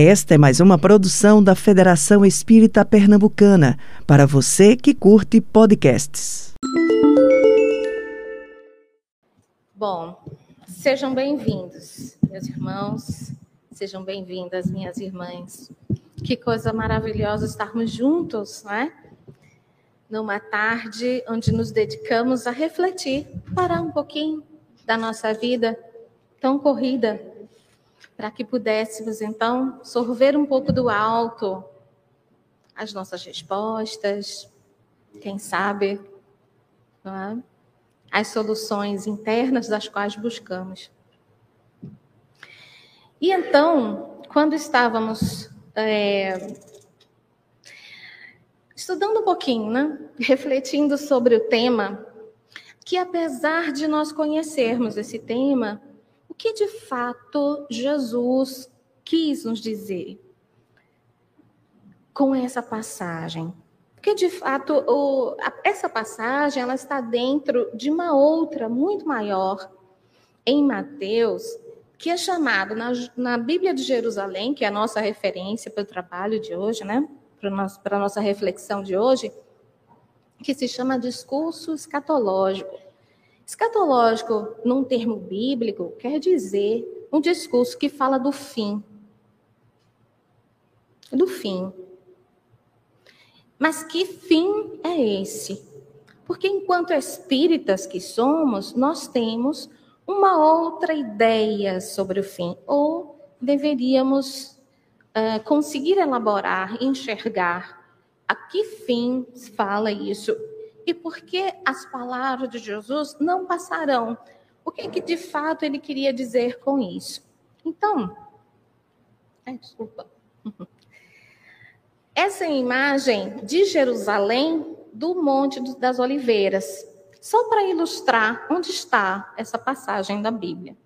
Esta é mais uma produção da Federação Espírita Pernambucana, para você que curte podcasts. Bom, sejam bem-vindos, meus irmãos, sejam bem-vindas, minhas irmãs. Que coisa maravilhosa estarmos juntos, né? Numa tarde onde nos dedicamos a refletir, parar um pouquinho da nossa vida tão corrida, para que pudéssemos então sorver um pouco do alto as nossas respostas, quem sabe, é? as soluções internas das quais buscamos. E então, quando estávamos é, estudando um pouquinho, né? refletindo sobre o tema, que apesar de nós conhecermos esse tema, que de fato Jesus quis nos dizer com essa passagem? Porque de fato o, essa passagem ela está dentro de uma outra muito maior em Mateus, que é chamado na, na Bíblia de Jerusalém, que é a nossa referência para o trabalho de hoje, né? Para a nossa reflexão de hoje, que se chama discurso escatológico. Escatológico, num termo bíblico, quer dizer um discurso que fala do fim. Do fim. Mas que fim é esse? Porque enquanto espíritas que somos, nós temos uma outra ideia sobre o fim, ou deveríamos uh, conseguir elaborar, enxergar a que fim fala isso e por que as palavras de Jesus não passarão. O que, que de fato ele queria dizer com isso? Então, desculpa. Essa é imagem de Jerusalém do Monte das Oliveiras, só para ilustrar onde está essa passagem da Bíblia.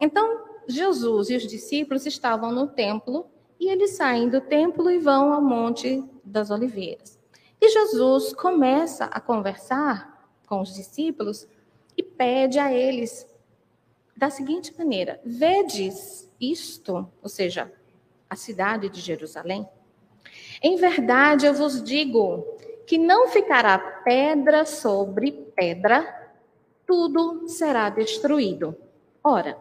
Então, Jesus e os discípulos estavam no templo e eles saem do templo e vão ao Monte das Oliveiras. E Jesus começa a conversar com os discípulos e pede a eles da seguinte maneira: Vedes isto, ou seja, a cidade de Jerusalém? Em verdade eu vos digo que não ficará pedra sobre pedra, tudo será destruído. Ora,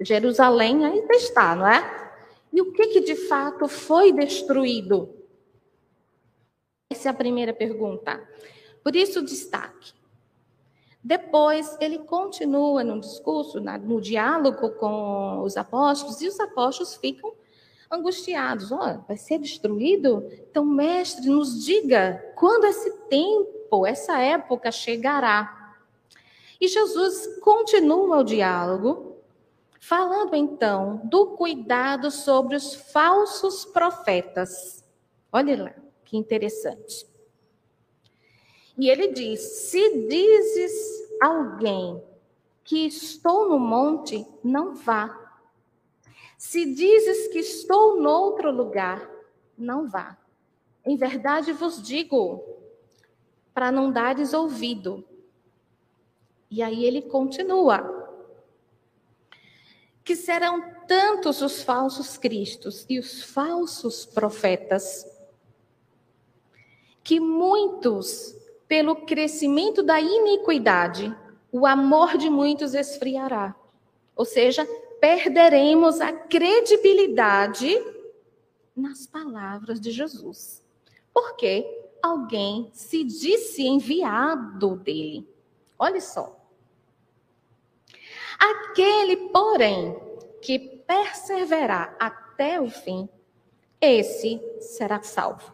Jerusalém ainda está, não é? E o que, que de fato foi destruído? Essa é a primeira pergunta. Por isso, destaque. Depois, ele continua no discurso, no diálogo com os apóstolos, e os apóstolos ficam angustiados. Oh, vai ser destruído? Então, mestre, nos diga quando esse tempo, essa época chegará. E Jesus continua o diálogo, falando então do cuidado sobre os falsos profetas. Olha lá. Que interessante. E ele diz: Se dizes alguém que estou no monte, não vá. Se dizes que estou noutro lugar, não vá. Em verdade vos digo, para não dares ouvido. E aí ele continua. Que serão tantos os falsos cristos e os falsos profetas que muitos, pelo crescimento da iniquidade, o amor de muitos esfriará. Ou seja, perderemos a credibilidade nas palavras de Jesus. Porque alguém se disse enviado dele. Olha só. Aquele, porém, que perseverar até o fim, esse será salvo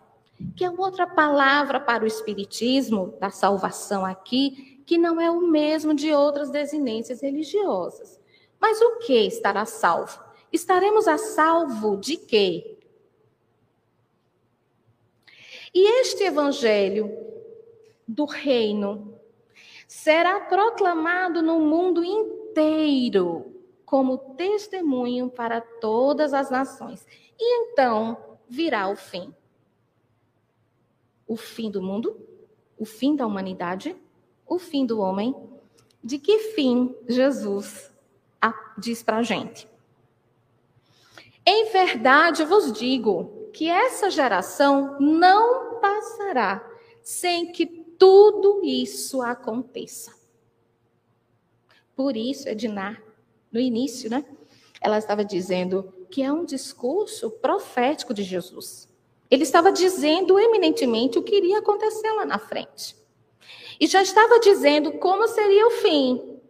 que é outra palavra para o espiritismo da salvação aqui, que não é o mesmo de outras desinências religiosas. Mas o que estará salvo? Estaremos a salvo de quê? E este evangelho do reino será proclamado no mundo inteiro como testemunho para todas as nações. E então virá o fim o fim do mundo, o fim da humanidade, o fim do homem. De que fim Jesus diz para a gente? Em verdade vos digo que essa geração não passará sem que tudo isso aconteça. Por isso, Ednar, no início, né? Ela estava dizendo que é um discurso profético de Jesus. Ele estava dizendo eminentemente o que iria acontecer lá na frente. E já estava dizendo como seria o fim.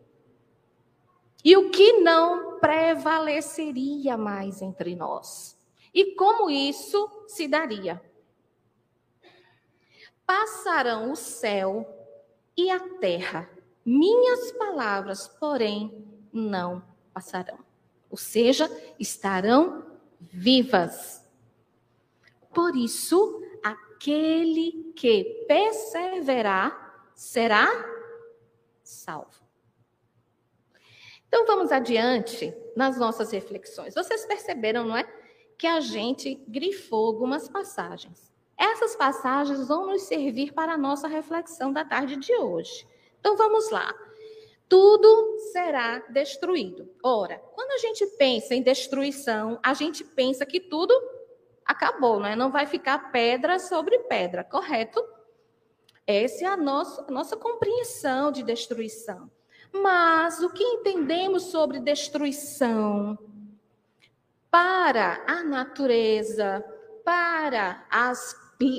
E o que não prevaleceria mais entre nós. E como isso se daria. Passarão o céu e a terra. Minhas palavras, porém, não passarão. Ou seja, estarão vivas. Por isso, aquele que perseverar será salvo. Então vamos adiante nas nossas reflexões. Vocês perceberam, não é? Que a gente grifou algumas passagens. Essas passagens vão nos servir para a nossa reflexão da tarde de hoje. Então vamos lá. Tudo será destruído. Ora, quando a gente pensa em destruição, a gente pensa que tudo acabou, né? não vai ficar pedra sobre pedra, correto? Essa é a nossa, nossa compreensão de destruição. Mas o que entendemos sobre destruição para a natureza, para, as,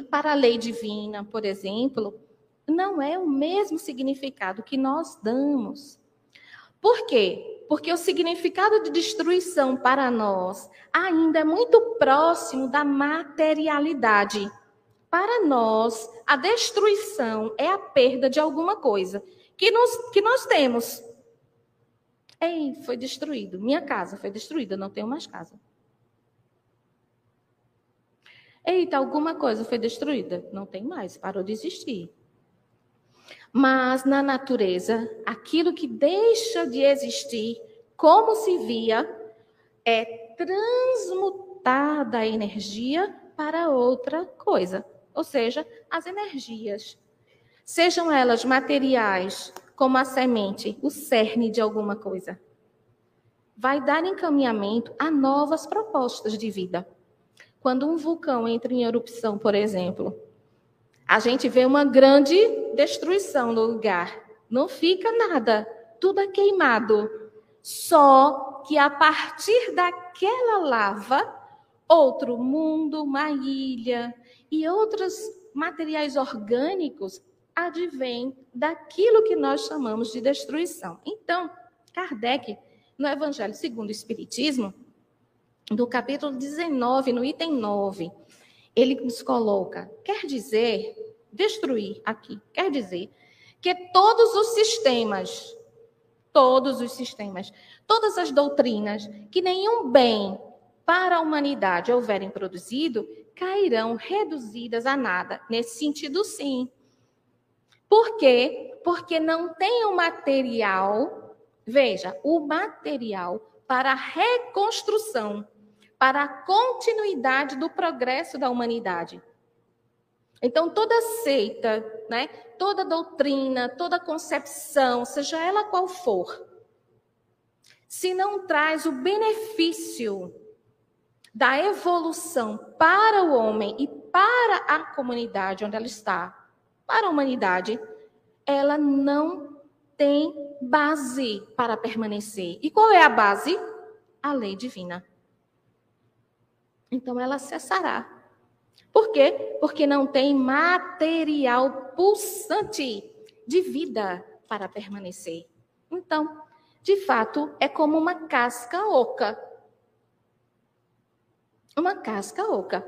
para a lei divina, por exemplo, não é o mesmo significado que nós damos. Por quê? Porque o significado de destruição para nós ainda é muito próximo da materialidade. Para nós, a destruição é a perda de alguma coisa que, nos, que nós temos. Ei, foi destruído. Minha casa foi destruída, não tenho mais casa. Eita, alguma coisa foi destruída. Não tem mais, parou de existir. Mas na natureza, aquilo que deixa de existir, como se via, é transmutada a energia para outra coisa. Ou seja, as energias. Sejam elas materiais, como a semente, o cerne de alguma coisa. Vai dar encaminhamento a novas propostas de vida. Quando um vulcão entra em erupção, por exemplo, a gente vê uma grande destruição no lugar. Não fica nada, tudo é queimado. Só que a partir daquela lava, outro mundo, uma ilha e outros materiais orgânicos advêm daquilo que nós chamamos de destruição. Então, Kardec, no Evangelho segundo o Espiritismo, no capítulo 19, no item 9, ele nos coloca, quer dizer, destruir aqui, quer dizer que todos os sistemas, todos os sistemas, todas as doutrinas que nenhum bem para a humanidade houverem produzido, cairão reduzidas a nada. Nesse sentido, sim. Por quê? Porque não tem o material, veja, o material para a reconstrução para a continuidade do progresso da humanidade. Então, toda seita, né, toda doutrina, toda concepção, seja ela qual for, se não traz o benefício da evolução para o homem e para a comunidade onde ela está, para a humanidade, ela não tem base para permanecer. E qual é a base? A lei divina então ela cessará. Por quê? Porque não tem material pulsante de vida para permanecer. Então, de fato, é como uma casca oca. Uma casca oca.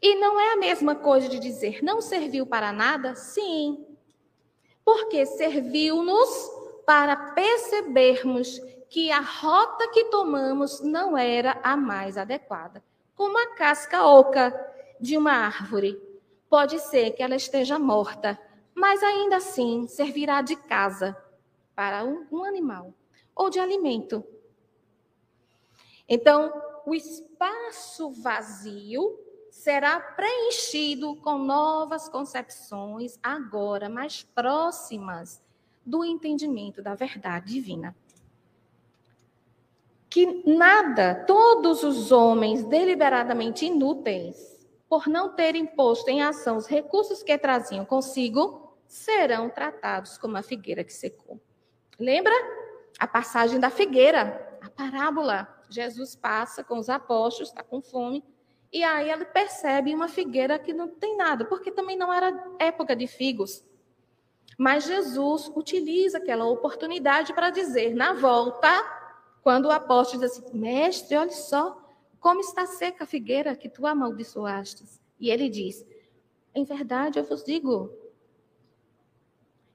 E não é a mesma coisa de dizer não serviu para nada? Sim. Porque serviu-nos para percebermos que a rota que tomamos não era a mais adequada. Como a casca oca de uma árvore. Pode ser que ela esteja morta, mas ainda assim servirá de casa para um, um animal ou de alimento. Então, o espaço vazio será preenchido com novas concepções, agora mais próximas do entendimento da verdade divina. que nada, todos os homens deliberadamente inúteis, por não terem posto em ação os recursos que traziam consigo, serão tratados como a figueira que secou. Lembra a passagem da figueira, a parábola? Jesus passa com os apóstolos, está com fome, e aí ele percebe uma figueira que não tem nada, porque também não era época de figos. Mas Jesus utiliza aquela oportunidade para dizer, na volta, quando o apóstolo diz assim: Mestre, olha só, como está seca a figueira que tu amaldiçoaste. E ele diz: Em verdade eu vos digo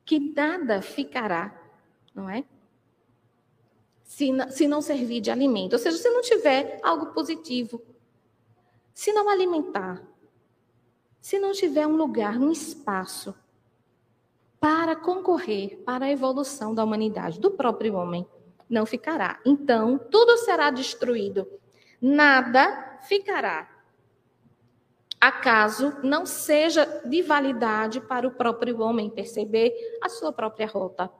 que nada ficará, não é? Se não, se não servir de alimento. Ou seja, se não tiver algo positivo, se não alimentar, se não tiver um lugar, um espaço para concorrer para a evolução da humanidade, do próprio homem, não ficará. Então, tudo será destruído, nada ficará. Acaso não seja de validade para o próprio homem perceber a sua própria rota.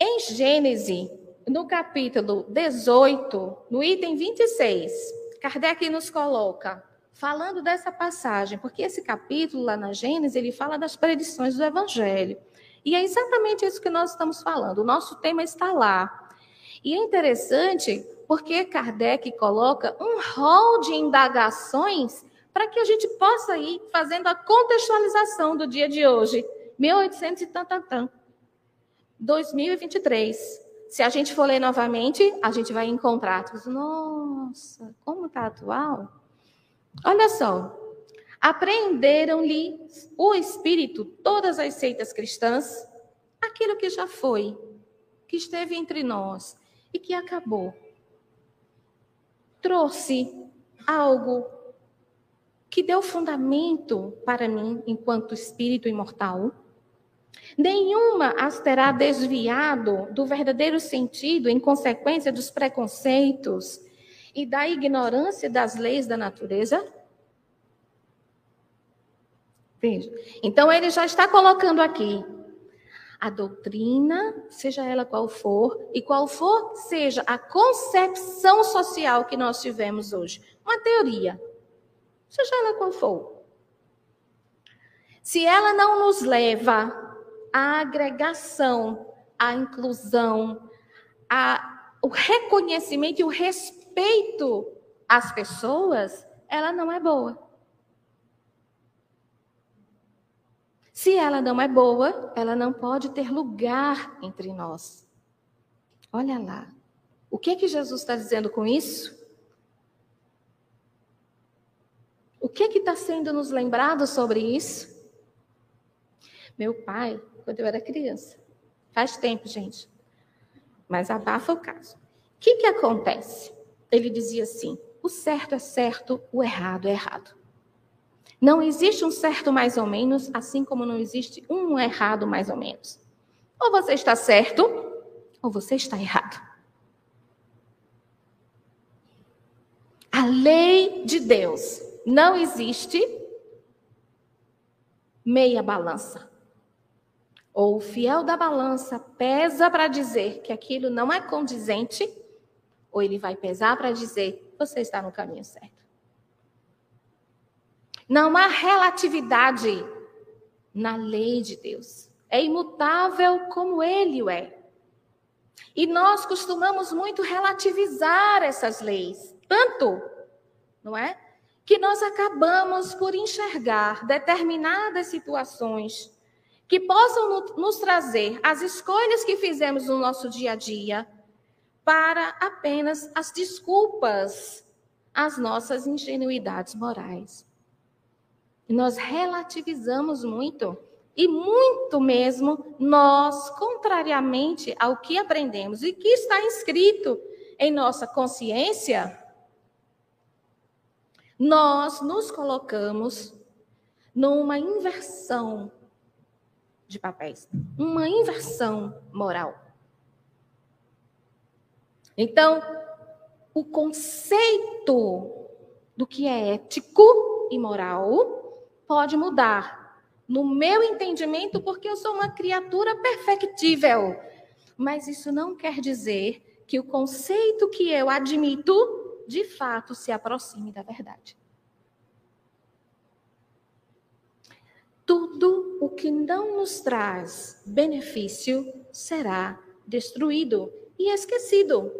Em Gênesis, no capítulo 18, no item 26, Kardec nos coloca falando dessa passagem, porque esse capítulo lá na Gênesis, ele fala das predições do Evangelho. E é exatamente isso que nós estamos falando. O nosso tema está lá. E é interessante porque Kardec coloca um rol de indagações para que a gente possa ir fazendo a contextualização do dia de hoje, 1800 e tantatã, 2023. Se a gente for ler novamente, a gente vai encontrar, nossa, como está atual? Olha só. Apreenderam-lhe o espírito todas as seitas cristãs, aquilo que já foi, que esteve entre nós e que acabou. Trouxe algo que deu fundamento para mim enquanto espírito imortal. Nenhuma as terá desviado do verdadeiro sentido em consequência dos preconceitos e da ignorância das leis da natureza? Veja. Então, ele já está colocando aqui a doutrina, seja ela qual for, e qual for seja a concepção social que nós tivemos hoje. Uma teoria, seja ela qual for. Se ela não nos leva à agregação, à inclusão, ao reconhecimento e o respeito, às pessoas, ela não é boa. Se ela não é boa, ela não pode ter lugar entre nós. Olha lá. O que que Jesus está dizendo com isso? O que que está sendo nos lembrado sobre isso? Meu pai, quando eu era criança, faz tempo, gente, mas abafa o caso. O que que acontece? ele dizia assim: o certo é certo, o errado é errado. Não existe um certo mais ou menos, assim como não existe um errado mais ou menos. Ou você está certo, ou você está errado. A lei de Deus não existe meia balança. Ou o fiel da balança pesa para dizer que aquilo não é condizente ou ele vai pesar para dizer: você está no caminho certo. Não há relatividade na lei de Deus. É imutável como ele o é. E nós costumamos muito relativizar essas leis, tanto, não é? Que nós acabamos por enxergar determinadas situações que possam nos trazer as escolhas que fizemos no nosso dia a dia, para apenas as desculpas às nossas ingenuidades morais. Nós relativizamos muito, e muito mesmo nós, contrariamente ao que aprendemos e que está inscrito em nossa consciência, nós nos colocamos numa inversão de papéis, uma inversão moral. Então, o conceito do que é ético e moral pode mudar. No meu entendimento, porque eu sou uma criatura perfectível. Mas isso não quer dizer que o conceito que eu admito, de fato, se aproxime da verdade. Tudo o que não nos traz benefício será destruído e esquecido.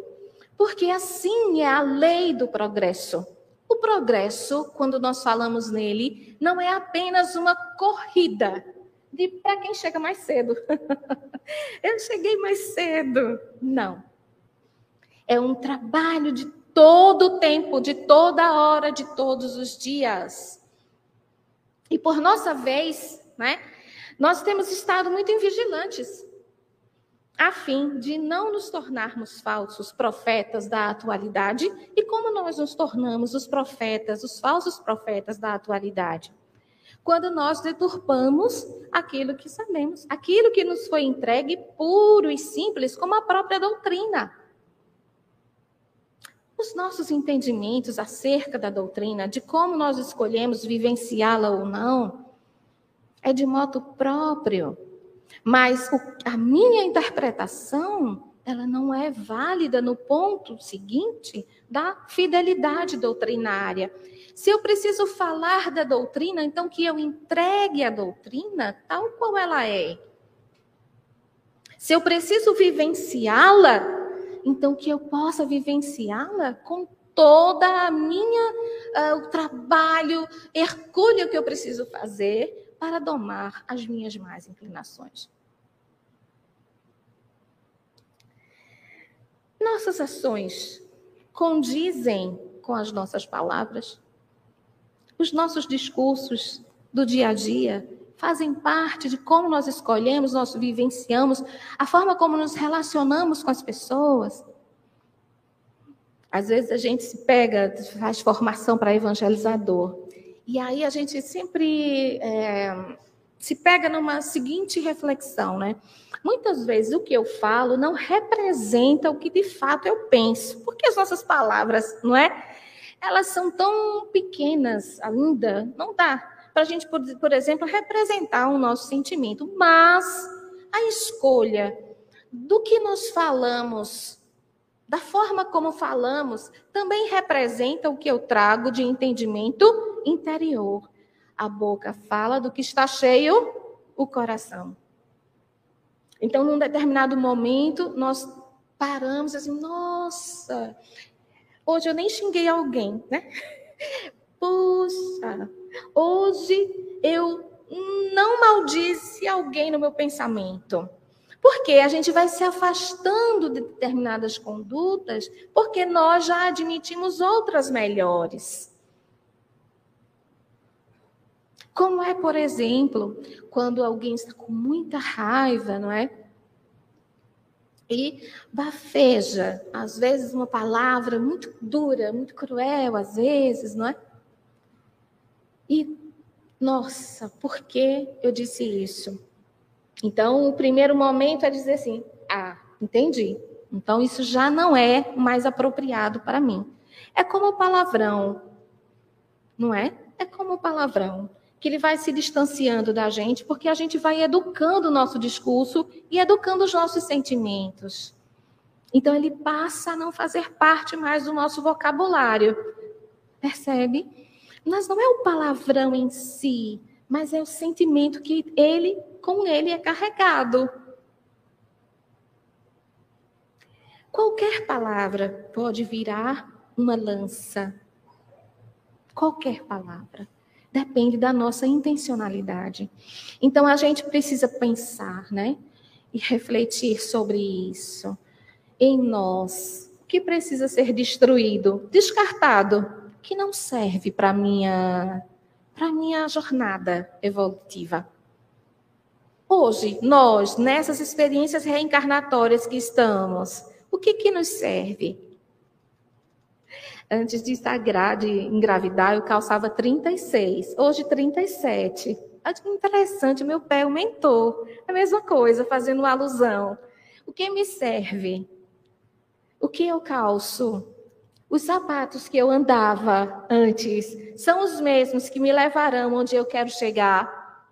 Porque assim é a lei do progresso. O progresso, quando nós falamos nele, não é apenas uma corrida de para quem chega mais cedo. Eu cheguei mais cedo. Não. É um trabalho de todo o tempo, de toda hora, de todos os dias. E por nossa vez, né, nós temos estado muito invigilantes, a fim de não nos tornarmos falsos profetas da atualidade. E como nós nos tornamos os profetas, os falsos profetas da atualidade? Quando nós deturpamos aquilo que sabemos, aquilo que nos foi entregue puro e simples, como a própria doutrina. Os nossos entendimentos acerca da doutrina, de como nós escolhemos vivenciá-la ou não, é de modo próprio. Mas o, a minha interpretação, ela não é válida no ponto seguinte da fidelidade doutrinária. Se eu preciso falar da doutrina, então que eu entregue a doutrina tal qual ela é. Se eu preciso vivenciá-la, então que eu possa vivenciá-la com toda a minha uh, o trabalho hercúleo que eu preciso fazer para domar as minhas más inclinações. Nossas ações condizem com as nossas palavras? Os nossos discursos do dia a dia fazem parte de como nós escolhemos, nós vivenciamos, a forma como nos relacionamos com as pessoas. Às vezes a gente se pega, faz formação para evangelizador. E aí a gente sempre é, se pega numa seguinte reflexão, né? Muitas vezes o que eu falo não representa o que de fato eu penso, porque as nossas palavras, não é? Elas são tão pequenas ainda, não dá para a gente, por, por exemplo, representar o nosso sentimento. Mas a escolha do que nós falamos, da forma como falamos, também representa o que eu trago de entendimento interior. A boca fala do que está cheio o coração. Então, num determinado momento, nós paramos assim, nossa, hoje eu nem xinguei alguém, né? Puxa, Hoje eu não maldisse alguém no meu pensamento. Porque a gente vai se afastando de determinadas condutas, porque nós já admitimos outras melhores. Como é, por exemplo, quando alguém está com muita raiva, não é? E bafeja, às vezes uma palavra muito dura, muito cruel, às vezes, não é? E, nossa, por que eu disse isso? Então, o primeiro momento é dizer assim: ah, entendi. Então, isso já não é mais apropriado para mim. É como o palavrão, não é? É como o palavrão, que ele vai se distanciando da gente, porque a gente vai educando o nosso discurso e educando os nossos sentimentos. Então, ele passa a não fazer parte mais do nosso vocabulário. Percebe? Mas não é o palavrão em si, mas é o sentimento que ele, com ele, é carregado. Qualquer palavra pode virar uma lança. Qualquer palavra. Depende da nossa intencionalidade. Então a gente precisa pensar, né? E refletir sobre isso. Em nós, o que precisa ser destruído, descartado, que não serve para minha para minha jornada evolutiva. Hoje, nós, nessas experiências reencarnatórias que estamos, o que que nos serve? Antes de sagrar, de engravidar, eu calçava 36, hoje 37. Interessante, meu pé aumentou. A mesma coisa, fazendo alusão. O que me serve? O que eu calço? Os sapatos que eu andava antes são os mesmos que me levarão onde eu quero chegar.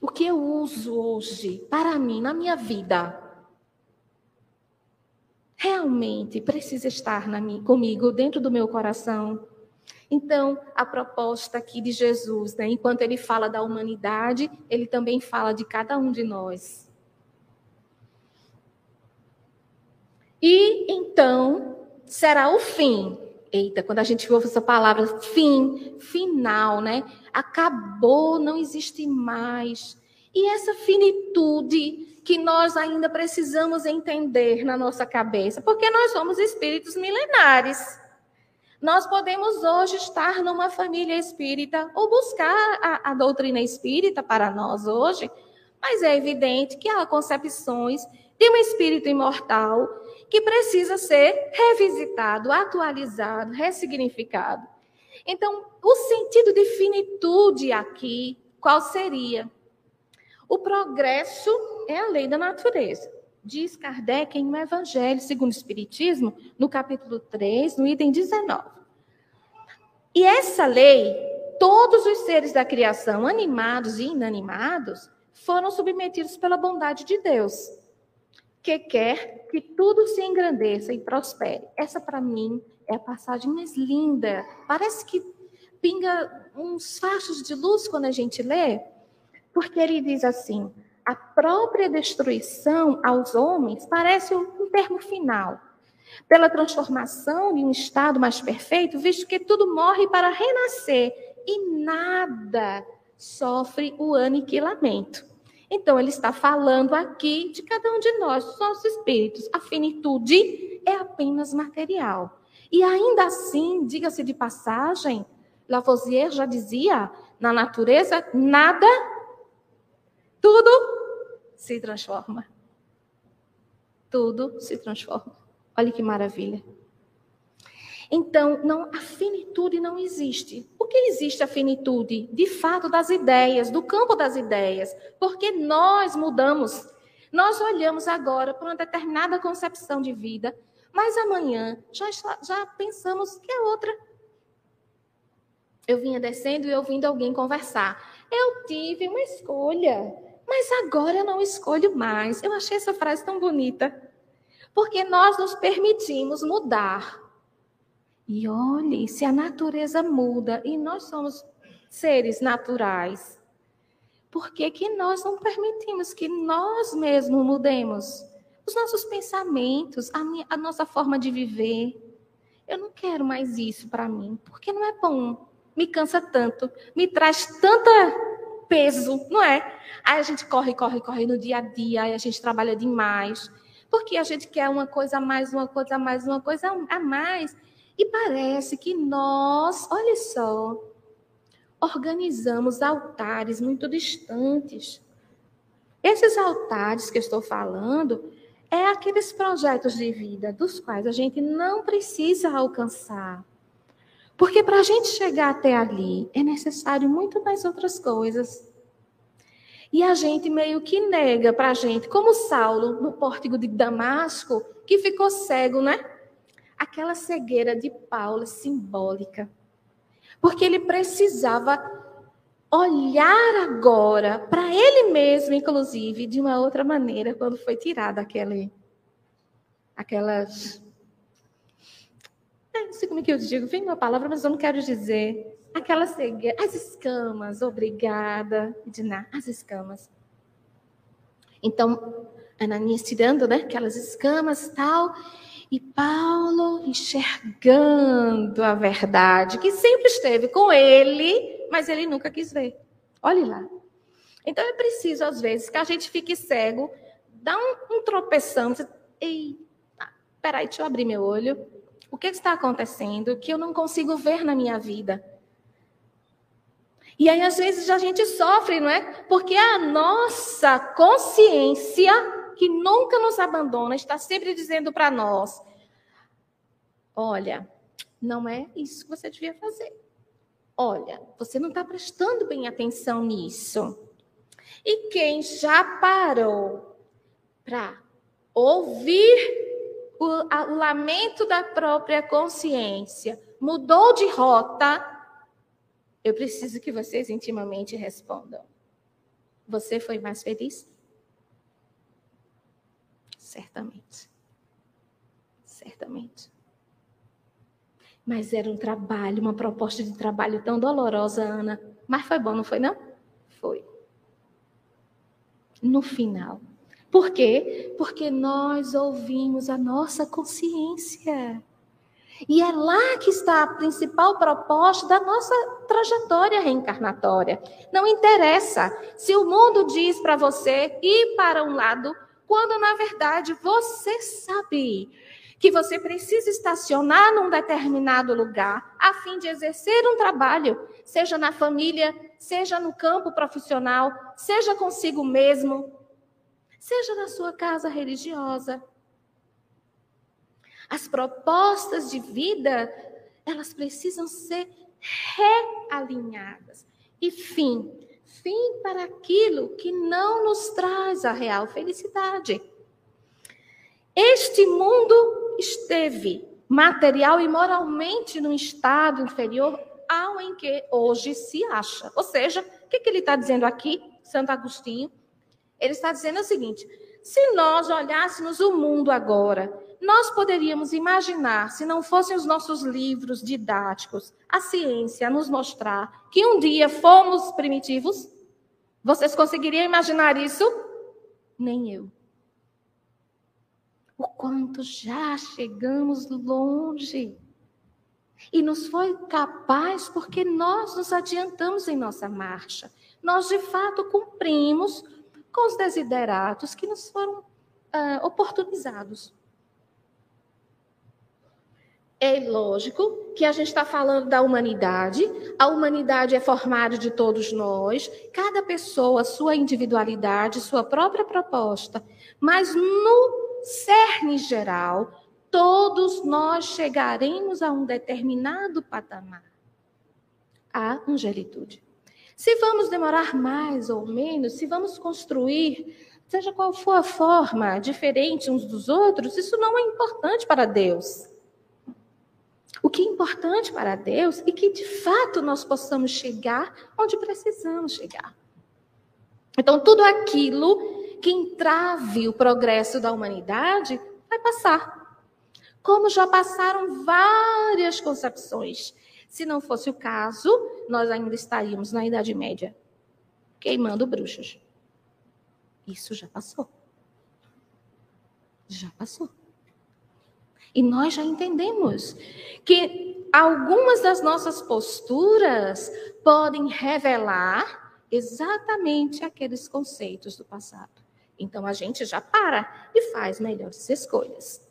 O que eu uso hoje para mim, na minha vida, realmente precisa estar na, comigo, dentro do meu coração. Então, a proposta aqui de Jesus, né, enquanto ele fala da humanidade, ele também fala de cada um de nós. E então será o fim. Eita, quando a gente ouve essa palavra fim, final, né? Acabou, não existe mais. E essa finitude que nós ainda precisamos entender na nossa cabeça, porque nós somos espíritos milenares. Nós podemos hoje estar numa família espírita ou buscar a, a doutrina espírita para nós hoje, mas é evidente que há concepções de um espírito imortal que precisa ser revisitado, atualizado, ressignificado. Então, o sentido de finitude aqui, qual seria? O progresso é a lei da natureza. Diz Kardec em um Evangelho segundo o Espiritismo, no capítulo 3, no item 19. E essa lei, todos os seres da criação, animados e inanimados, foram submetidos pela bondade de Deus que quer que tudo se engrandeça e prospere. Essa, para mim, é a passagem mais linda. Parece que pinga uns fachos de luz quando a gente lê, porque ele diz assim: a própria destruição aos homens parece um termo final. Pela transformação de um estado mais perfeito, visto que tudo morre para renascer e nada sofre o aniquilamento. Então, ele está falando aqui de cada um de nós, dos nossos espíritos. A finitude é apenas material. E ainda assim, diga-se de passagem, Lavoisier já dizia, na natureza, nada, tudo se transforma. Tudo se transforma. Olha que maravilha. Então, não, a finitude não existe. Por que existe a finitude? De fato, das ideias, do campo das ideias. Porque nós mudamos. Nós olhamos agora para uma determinada concepção de vida, mas amanhã já, já pensamos que é outra. Eu vinha descendo e ouvindo alguém conversar. Eu tive uma escolha, mas agora eu não escolho mais. Eu achei essa frase tão bonita. Porque nós nos permitimos mudar e olhe, se a natureza muda e nós somos seres naturais, por que, que nós não permitimos que nós mesmos mudemos os nossos pensamentos, a, minha, a nossa forma de viver? Eu não quero mais isso para mim, porque não é bom. Me cansa tanto, me traz tanta peso, não é? Aí a gente corre, corre, corre no dia a dia, aí a gente trabalha demais, porque a gente quer uma coisa a mais, uma coisa a mais, uma coisa a mais. E parece que nós, olha só, organizamos altares muito distantes. Esses altares que eu estou falando é aqueles projetos de vida dos quais a gente não precisa alcançar. Porque para a gente chegar até ali é necessário muito mais outras coisas. E a gente meio que nega para a gente, como Saulo no pórtico de Damasco, que ficou cego, né? aquela cegueira de Paulo é simbólica. Porque ele precisava olhar agora para ele mesmo, inclusive, de uma outra maneira, quando foi tirada aquele, aquelas. Não sei como é que eu digo, vem uma palavra, mas eu não quero dizer. Aquela cegueira, as escamas, obrigada, Edna, as escamas. Então, Ananias tirando né, aquelas escamas tal, e Paulo enxergando a verdade, que sempre esteve com ele, mas ele nunca quis ver. Olhe lá. Então é preciso, às vezes, que a gente fique cego, dá um, um tropeção, você, ei, peraí, deixa eu abrir meu olho. O que está acontecendo que eu não consigo ver na minha vida? E aí, às vezes, a gente sofre, não é? Porque a nossa consciência que nunca nos abandona, está sempre dizendo para nós: olha, não é isso que você devia fazer. Olha, você não está prestando bem atenção nisso. E quem já parou para ouvir o, a, o lamento da própria consciência, mudou de rota, eu preciso que vocês intimamente respondam. você foi mais feliz? Certamente. Certamente. Mas era um trabalho, uma proposta de trabalho tão dolorosa, Ana. Mas foi bom, não foi, não? Foi. No final. Por quê? Porque nós ouvimos a nossa consciência. E é lá que está a principal proposta da nossa trajetória reencarnatória. Não interessa se o mundo diz para você ir para um lado, quando na verdade você sabe que você precisa estacionar num determinado lugar a fim de exercer um trabalho, seja na família, seja no campo profissional, seja consigo mesmo, seja na sua casa religiosa. As propostas de vida, elas precisam ser realinhadas. E fim, fim para aquilo que não nos traz a real felicidade. Este mundo esteve material e moralmente num estado inferior ao em que hoje se acha. Ou seja, o que, que ele está dizendo aqui, Santo Agostinho? Ele está dizendo o seguinte: se nós olhássemos o mundo agora nós poderíamos imaginar, se não fossem os nossos livros didáticos, a ciência nos mostrar que um dia fomos primitivos? Vocês conseguiriam imaginar isso? Nem eu. O quanto já chegamos longe. E nos foi capaz porque nós nos adiantamos em nossa marcha. Nós, de fato, cumprimos com os desideratos que nos foram uh, oportunizados. É lógico que a gente está falando da humanidade, a humanidade é formada de todos nós, cada pessoa, sua individualidade, sua própria proposta, mas no cerne geral, todos nós chegaremos a um determinado patamar a angelitude. Se vamos demorar mais ou menos, se vamos construir, seja qual for a forma, diferente uns dos outros, isso não é importante para Deus. O que é importante para Deus é que, de fato, nós possamos chegar onde precisamos chegar. Então, tudo aquilo que entrave o progresso da humanidade vai passar. Como já passaram várias concepções. Se não fosse o caso, nós ainda estaríamos na Idade Média, queimando bruxas. Isso já passou. Já passou. E nós já entendemos que algumas das nossas posturas podem revelar exatamente aqueles conceitos do passado. Então a gente já para e faz melhores escolhas.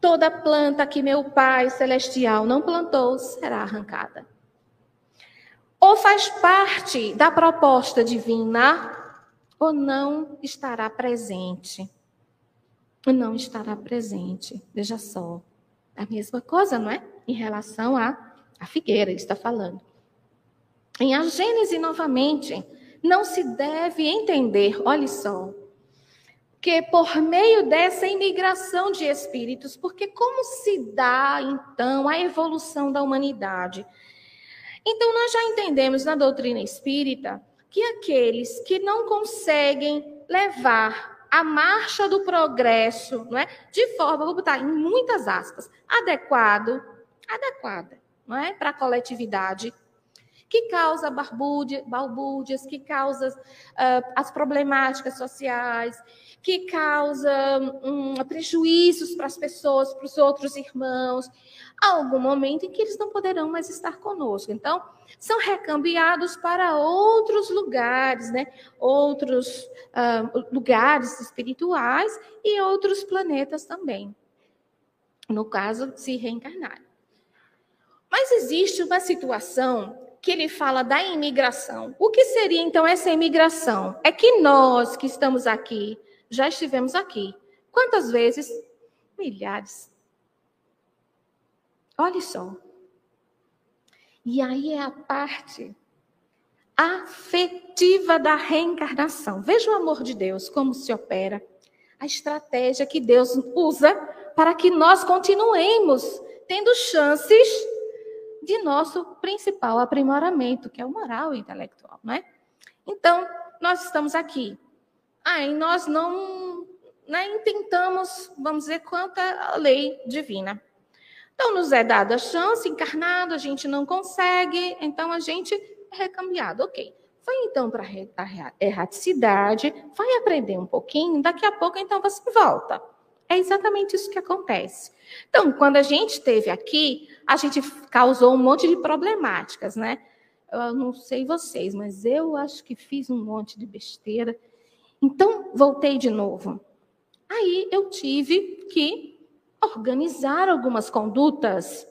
Toda planta que meu Pai celestial não plantou será arrancada. Ou faz parte da proposta divina, ou não estará presente não estará presente. Veja só. A mesma coisa, não é? Em relação à, à figueira, ele está falando. Em a Gênese, novamente, não se deve entender, olhe só, que por meio dessa imigração de espíritos, porque como se dá, então, a evolução da humanidade? Então, nós já entendemos na doutrina espírita que aqueles que não conseguem levar a marcha do progresso, não é? De forma, vou botar em muitas aspas, adequado, adequada, não é? Para a coletividade, que causa balbúrdias, que causa uh, as problemáticas sociais, que causa um, prejuízos para as pessoas, para os outros irmãos, há algum momento em que eles não poderão mais estar conosco. Então, são recambiados para outros lugares, né? outros uh, lugares espirituais e outros planetas também. No caso, se reencarnar. Mas existe uma situação que ele fala da imigração. O que seria então essa imigração? É que nós que estamos aqui, já estivemos aqui. Quantas vezes? Milhares. Olha só. E aí é a parte afetiva da reencarnação. Veja o amor de Deus, como se opera. A estratégia que Deus usa para que nós continuemos tendo chances de nosso principal aprimoramento, que é o moral e intelectual, não é? Então, nós estamos aqui. Aí nós não né, intentamos, vamos dizer, quanto lei divina. Então, nos é dada a chance, encarnado, a gente não consegue, então a gente é recambiado. Ok. Vai então para a erraticidade, vai aprender um pouquinho, daqui a pouco então você volta. É exatamente isso que acontece. Então, quando a gente esteve aqui, a gente causou um monte de problemáticas, né? Eu não sei vocês, mas eu acho que fiz um monte de besteira. Então, voltei de novo. Aí eu tive que organizar algumas condutas.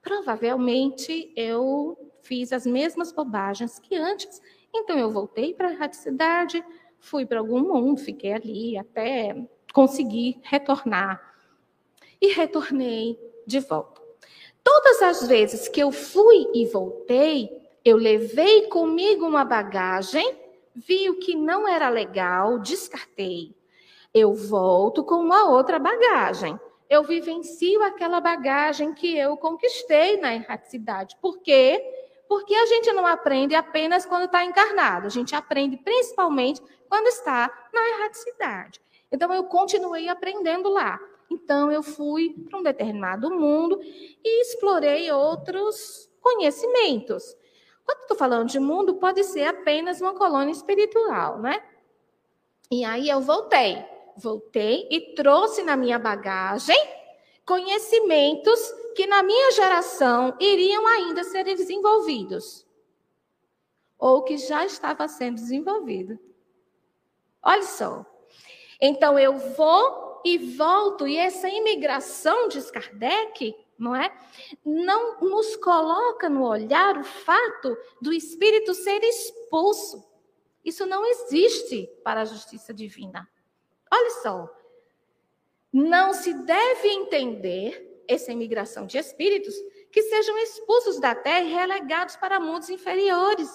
Provavelmente eu fiz as mesmas bobagens que antes. Então eu voltei para a erraticidade, fui para algum mundo, fiquei ali até conseguir retornar. E retornei de volta. Todas as vezes que eu fui e voltei, eu levei comigo uma bagagem, vi o que não era legal, descartei. Eu volto com uma outra bagagem. Eu vivencio aquela bagagem que eu conquistei na erraticidade. Por quê? Porque a gente não aprende apenas quando está encarnado. A gente aprende principalmente quando está na erraticidade. Então, eu continuei aprendendo lá. Então, eu fui para um determinado mundo e explorei outros conhecimentos. Quando estou falando de mundo, pode ser apenas uma colônia espiritual, né? E aí eu voltei. Voltei e trouxe na minha bagagem conhecimentos que na minha geração iriam ainda ser desenvolvidos. Ou que já estava sendo desenvolvido. Olha só. Então eu vou e volto, e essa imigração, diz Kardec, não é? Não nos coloca no olhar o fato do espírito ser expulso. Isso não existe para a justiça divina. Olha só. Não se deve entender essa imigração de espíritos que sejam expulsos da terra e relegados para mundos inferiores.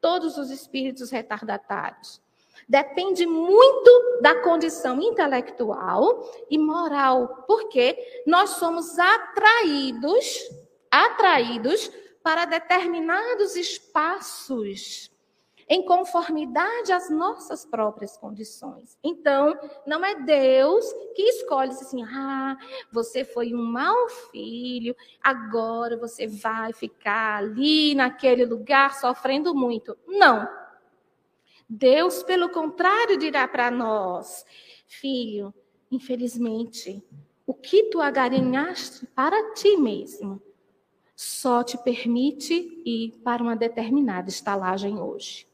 Todos os espíritos retardatários depende muito da condição intelectual e moral, porque nós somos atraídos, atraídos para determinados espaços em conformidade às nossas próprias condições. Então, não é Deus que escolhe assim: "Ah, você foi um mau filho, agora você vai ficar ali naquele lugar sofrendo muito". Não. Deus, pelo contrário, dirá para nós: Filho, infelizmente, o que tu agarinhaste para ti mesmo só te permite ir para uma determinada estalagem hoje.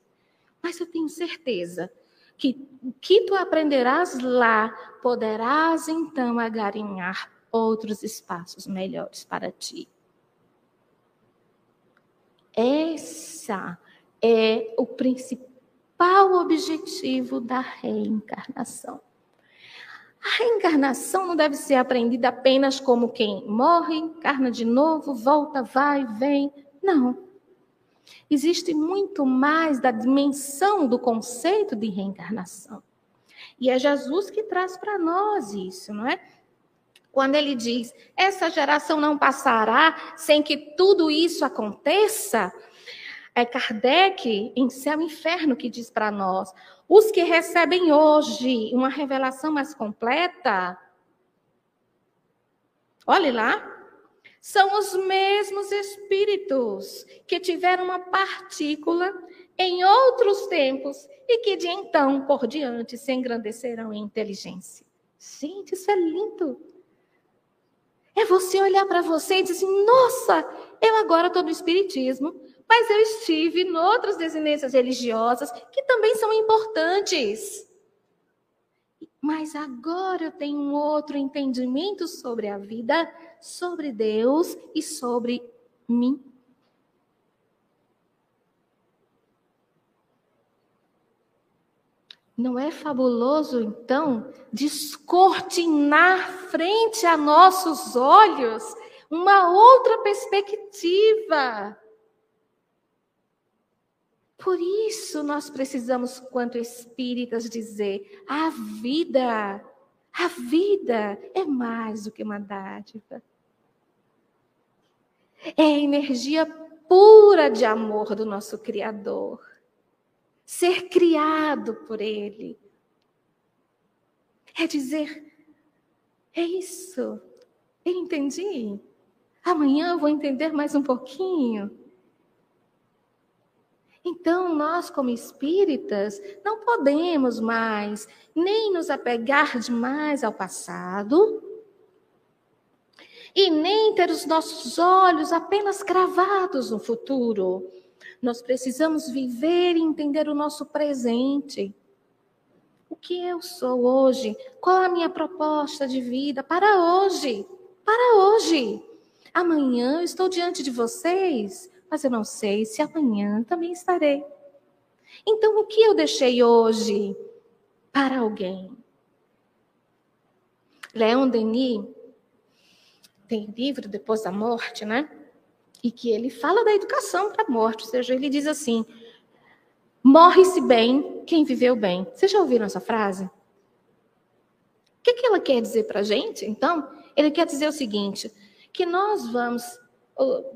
Mas eu tenho certeza que o que tu aprenderás lá poderás então agarinhar outros espaços melhores para ti. Essa é o principal principal objetivo da reencarnação. A reencarnação não deve ser aprendida apenas como quem morre, encarna de novo, volta, vai, vem. Não. Existe muito mais da dimensão do conceito de reencarnação. E é Jesus que traz para nós isso, não é? Quando ele diz: essa geração não passará sem que tudo isso aconteça, é Kardec, em Céu e Inferno, que diz para nós: os que recebem hoje uma revelação mais completa, olhe lá, são os mesmos espíritos que tiveram uma partícula em outros tempos e que de então por diante se engrandecerão em inteligência. Gente, isso é lindo. É você olhar para você e dizer assim: nossa, eu agora estou no Espiritismo, mas eu estive em outras desinências religiosas que também são importantes. Mas agora eu tenho um outro entendimento sobre a vida, sobre Deus e sobre mim. Não é fabuloso, então, descortinar frente a nossos olhos uma outra perspectiva? Por isso nós precisamos, quanto espíritas, dizer: a vida, a vida é mais do que uma dádiva. É a energia pura de amor do nosso Criador. Ser criado por Ele. É dizer, é isso. Eu entendi. Amanhã eu vou entender mais um pouquinho. Então, nós, como espíritas, não podemos mais nem nos apegar demais ao passado e nem ter os nossos olhos apenas cravados no futuro. Nós precisamos viver e entender o nosso presente. O que eu sou hoje? Qual a minha proposta de vida para hoje? Para hoje. Amanhã eu estou diante de vocês mas eu não sei se amanhã também estarei. Então, o que eu deixei hoje para alguém? Leon Denis tem livro Depois da Morte, né? E que ele fala da educação para a morte, ou seja, ele diz assim: morre-se bem quem viveu bem. Vocês já ouviram essa frase? O que, que ela quer dizer para a gente? Então, ele quer dizer o seguinte: que nós vamos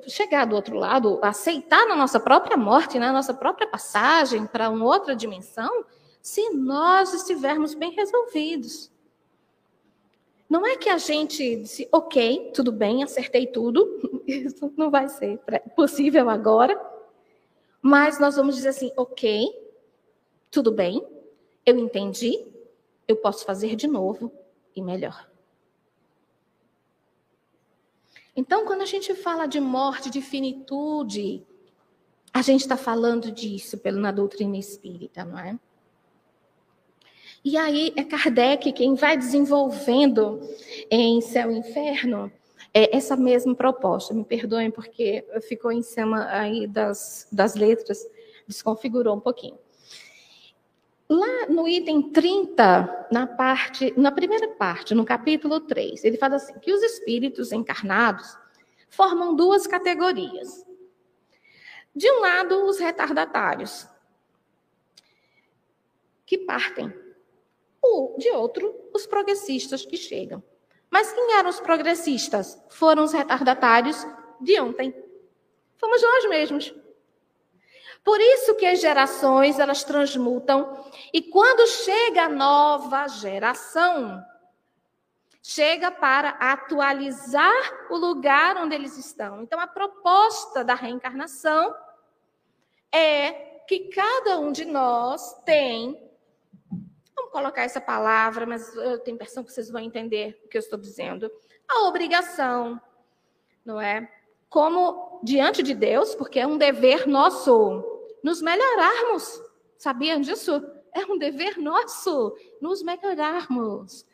chegar do outro lado, aceitar na nossa própria morte, na nossa própria passagem para uma outra dimensão, se nós estivermos bem resolvidos. Não é que a gente disse, ok, tudo bem, acertei tudo, isso não vai ser possível agora, mas nós vamos dizer assim, ok, tudo bem, eu entendi, eu posso fazer de novo e melhor. Então, quando a gente fala de morte, de finitude, a gente está falando disso pelo, na doutrina espírita, não é? E aí é Kardec quem vai desenvolvendo em Céu e Inferno é, essa mesma proposta. Me perdoem porque ficou em cima aí das, das letras, desconfigurou um pouquinho. Lá no item 30, na parte, na primeira parte, no capítulo 3, ele fala assim: que os espíritos encarnados formam duas categorias. De um lado, os retardatários, que partem. De outro, os progressistas que chegam. Mas quem eram os progressistas? Foram os retardatários de ontem. Fomos nós mesmos. Por isso que as gerações elas transmutam e quando chega a nova geração, chega para atualizar o lugar onde eles estão. Então a proposta da reencarnação é que cada um de nós tem Vamos colocar essa palavra, mas eu tenho a impressão que vocês vão entender o que eu estou dizendo. A obrigação, não é? Como diante de Deus, porque é um dever nosso nos melhorarmos. Sabiam disso? É um dever nosso nos melhorarmos,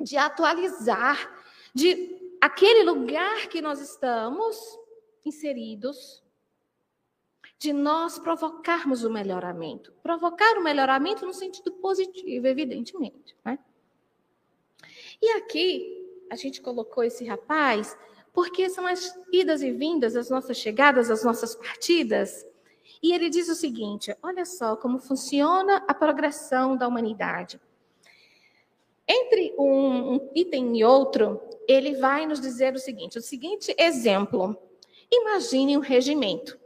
de atualizar, de aquele lugar que nós estamos inseridos, de nós provocarmos o melhoramento. Provocar o melhoramento no sentido positivo, evidentemente. Né? E aqui, a gente colocou esse rapaz, porque são as idas e vindas, as nossas chegadas, as nossas partidas, e ele diz o seguinte: olha só como funciona a progressão da humanidade. Entre um, item e outro, ele vai nos dizer o seguinte: o seguinte exemplo. Imagine um regimento.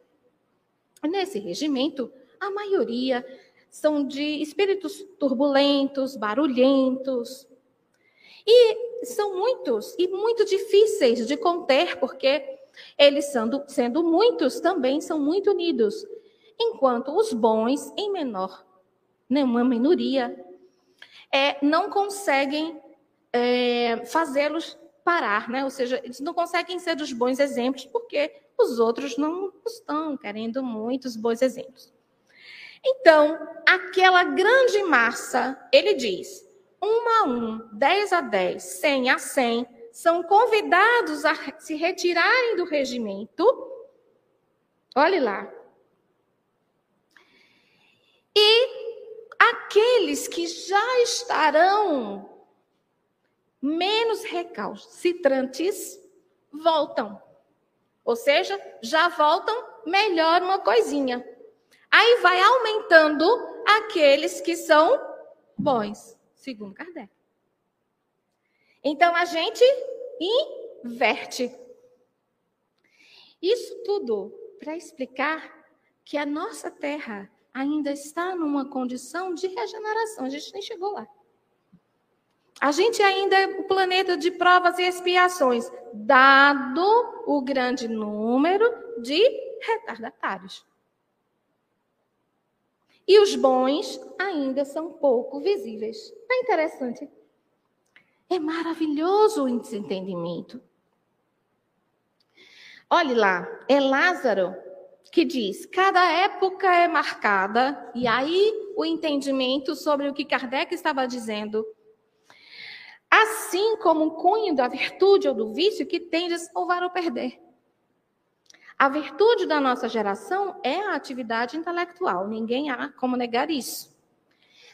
Nesse regimento, a maioria são de espíritos turbulentos, barulhentos. E são muitos e muito difíceis de conter, porque eles, sendo, sendo muitos, também são muito unidos enquanto os bons, em menor, né, minoria, é, não conseguem é, fazê-los parar, né? ou seja, eles não conseguem ser os bons exemplos porque os outros não estão querendo muitos bons exemplos. Então, aquela grande massa, ele diz, um a um, dez a dez, cem a cem, são convidados a se retirarem do regimento. Olhe lá, e aqueles que já estarão menos recalcitrantes voltam. Ou seja, já voltam melhor uma coisinha. Aí vai aumentando aqueles que são bons, segundo Kardec. Então a gente inverte. Isso tudo para explicar que a nossa terra ainda está numa condição de regeneração. A gente nem chegou lá. A gente ainda é o planeta de provas e expiações, dado o grande número de retardatários. E os bons ainda são pouco visíveis. É interessante. É maravilhoso esse entendimento. Olhe lá, é Lázaro que diz: cada época é marcada, e aí o entendimento sobre o que Kardec estava dizendo. Assim como um cunho da virtude ou do vício que tende a salvar ou perder. A virtude da nossa geração é a atividade intelectual, ninguém há como negar isso.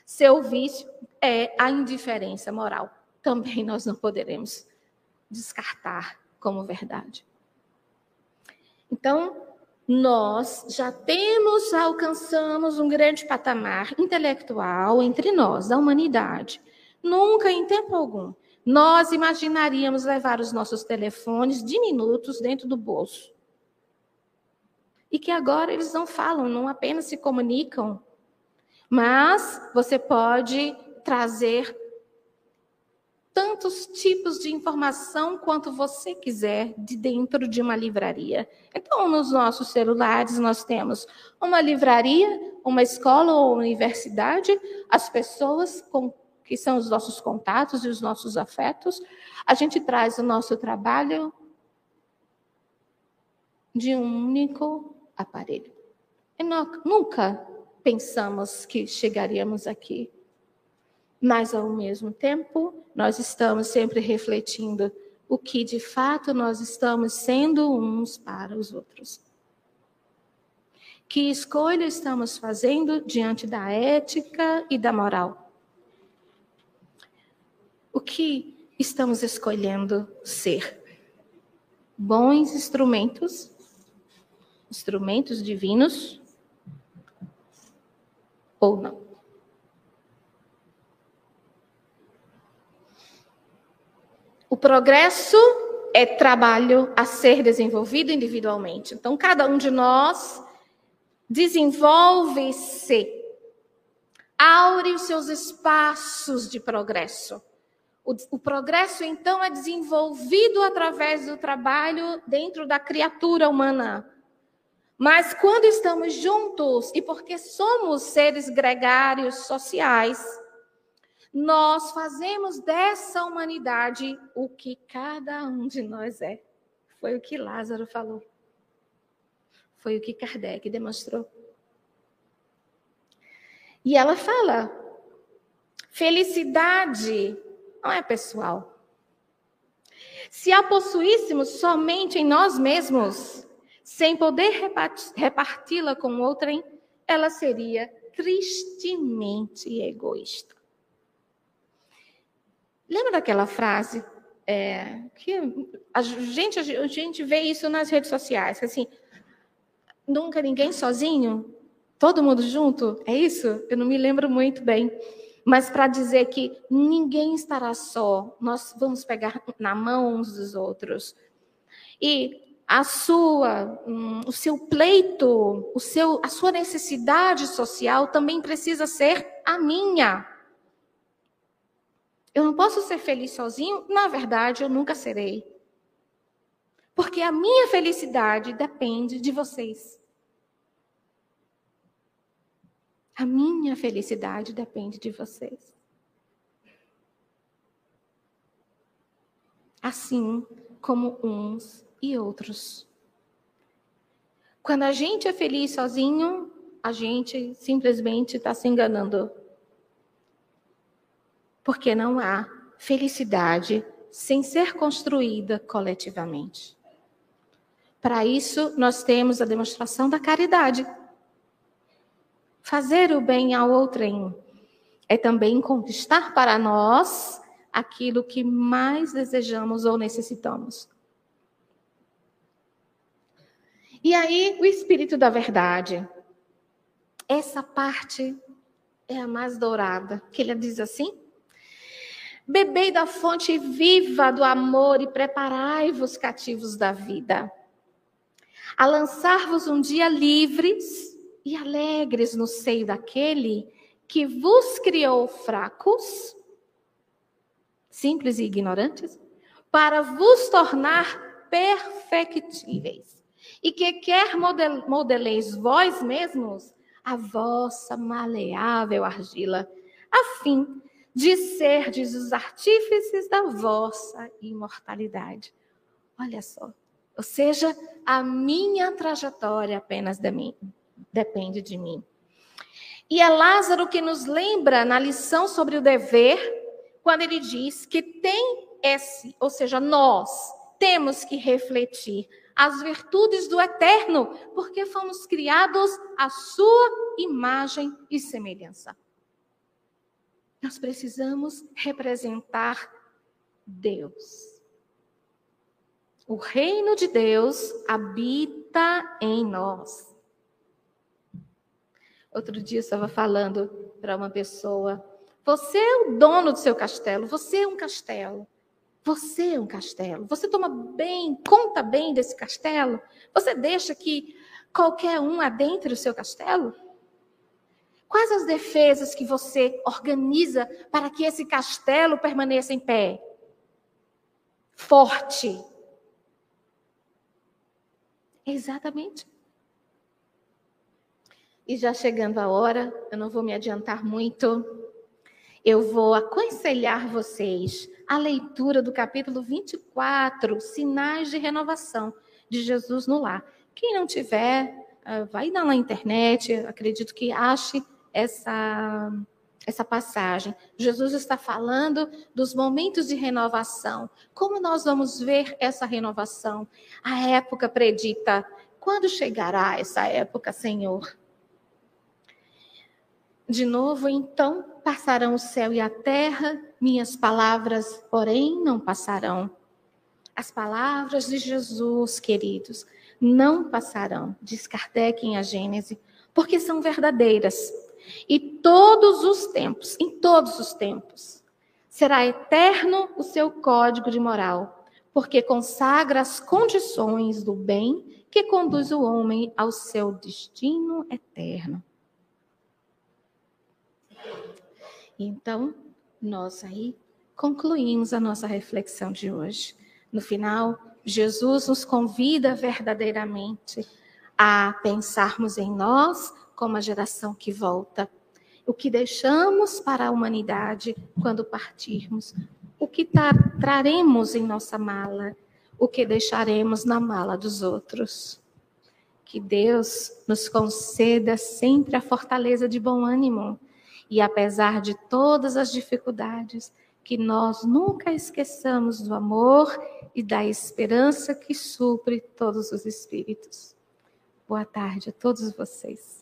Seu vício é a indiferença moral. Também nós não poderemos descartar como verdade. Então, nós já temos, alcançamos um grande patamar intelectual entre nós, da humanidade. Nunca, em tempo algum, nós imaginaríamos levar os nossos telefones diminutos dentro do bolso. E que agora eles não falam, não apenas se comunicam, mas você pode trazer tantos tipos de informação quanto você quiser de dentro de uma livraria. Então, nos nossos celulares, nós temos uma livraria, uma escola ou universidade, as pessoas com, que são os nossos contatos e os nossos afetos. A gente traz o nosso trabalho de um único aparelho. E nunca pensamos que chegaríamos aqui. Mas, ao mesmo tempo, nós estamos sempre refletindo o que de fato nós estamos sendo uns para os outros. Que escolha estamos fazendo diante da ética e da moral? O que estamos escolhendo ser? Bons instrumentos instrumentos divinos ou não. O progresso é trabalho a ser desenvolvido individualmente. Então, cada um de nós desenvolve-se, aure os seus espaços de progresso. O, o, progresso, então, é desenvolvido através do trabalho dentro da criatura humana, mas quando estamos juntos e porque somos seres gregários sociais, nós fazemos dessa humanidade o que cada um de nós é. Foi o que Lázaro falou. Foi o que Kardec demonstrou. E ela fala: felicidade não é pessoal. Se a possuíssemos somente em nós mesmos, sem poder reparti-la com outrem, ela seria tristemente egoísta. Lembra daquela frase é, que a gente, a gente vê isso nas redes sociais, assim, nunca ninguém sozinho, todo mundo junto, é isso? Eu não me lembro muito bem. Mas para dizer que ninguém estará só, nós vamos pegar na mão uns dos outros. E a sua, um, o seu pleito, o seu, a sua necessidade social também precisa ser a minha. Eu não posso ser feliz sozinho, na verdade, eu nunca serei. Porque a minha felicidade depende de vocês. A minha felicidade depende de vocês. Assim como uns e outros. Quando a gente é feliz sozinho, a gente simplesmente está se enganando. Porque não há felicidade sem ser construída coletivamente. Para isso, nós temos a demonstração da caridade. Fazer o bem ao outrem é também conquistar para nós aquilo que mais desejamos ou necessitamos. E aí, o Espírito da Verdade. Essa parte é a mais dourada, que ele diz assim: Bebei da fonte viva do amor e preparai-vos cativos da vida. a lançar-vos um dia livres e alegres no seio daquele que vos criou fracos, simples e ignorantes, para vos tornar perfectíveis, e que quer model modeleis vós mesmos a vossa maleável argila, a fim de serdes os artífices da vossa imortalidade. Olha só. Ou seja, a minha trajetória apenas de mim, depende de mim. E é Lázaro que nos lembra na lição sobre o dever, quando ele diz que tem esse, ou seja, nós temos que refletir as virtudes do eterno, porque fomos criados à sua imagem e semelhança. Nós precisamos representar Deus. O reino de Deus habita em nós. Outro dia eu estava falando para uma pessoa: você é o dono do seu castelo, você é um castelo. Você é um castelo. Você toma bem, conta bem desse castelo? Você deixa que qualquer um adentre o seu castelo? Quais as defesas que você organiza para que esse castelo permaneça em pé? Forte. Exatamente. E já chegando a hora, eu não vou me adiantar muito, eu vou aconselhar vocês a leitura do capítulo 24, Sinais de Renovação de Jesus no Lar. Quem não tiver, ah, vai lá na internet, acredito que ache essa, essa passagem. Jesus está falando dos momentos de renovação. Como nós vamos ver essa renovação? A época predita. Quando chegará essa época, Senhor? De novo, então, passarão o céu e a terra, minhas palavras, porém, não passarão. As palavras de Jesus, queridos, não passarão, diz Kardec em A Gênese, porque são verdadeiras. E todos os tempos, em todos os tempos, será eterno o seu código de moral, porque consagra as condições do bem que conduz o homem ao seu destino eterno. Então, nós aí concluímos a nossa reflexão de hoje. No final, Jesus nos convida verdadeiramente a pensarmos em nós como a geração que volta. O que deixamos para a humanidade quando partirmos? O que traremos em nossa mala? O que deixaremos na mala dos outros? Que Deus nos conceda sempre a fortaleza de bom ânimo e, apesar de todas as dificuldades, que nós nunca esqueçamos do amor e da esperança que supre todos os espíritos. Boa tarde a todos vocês.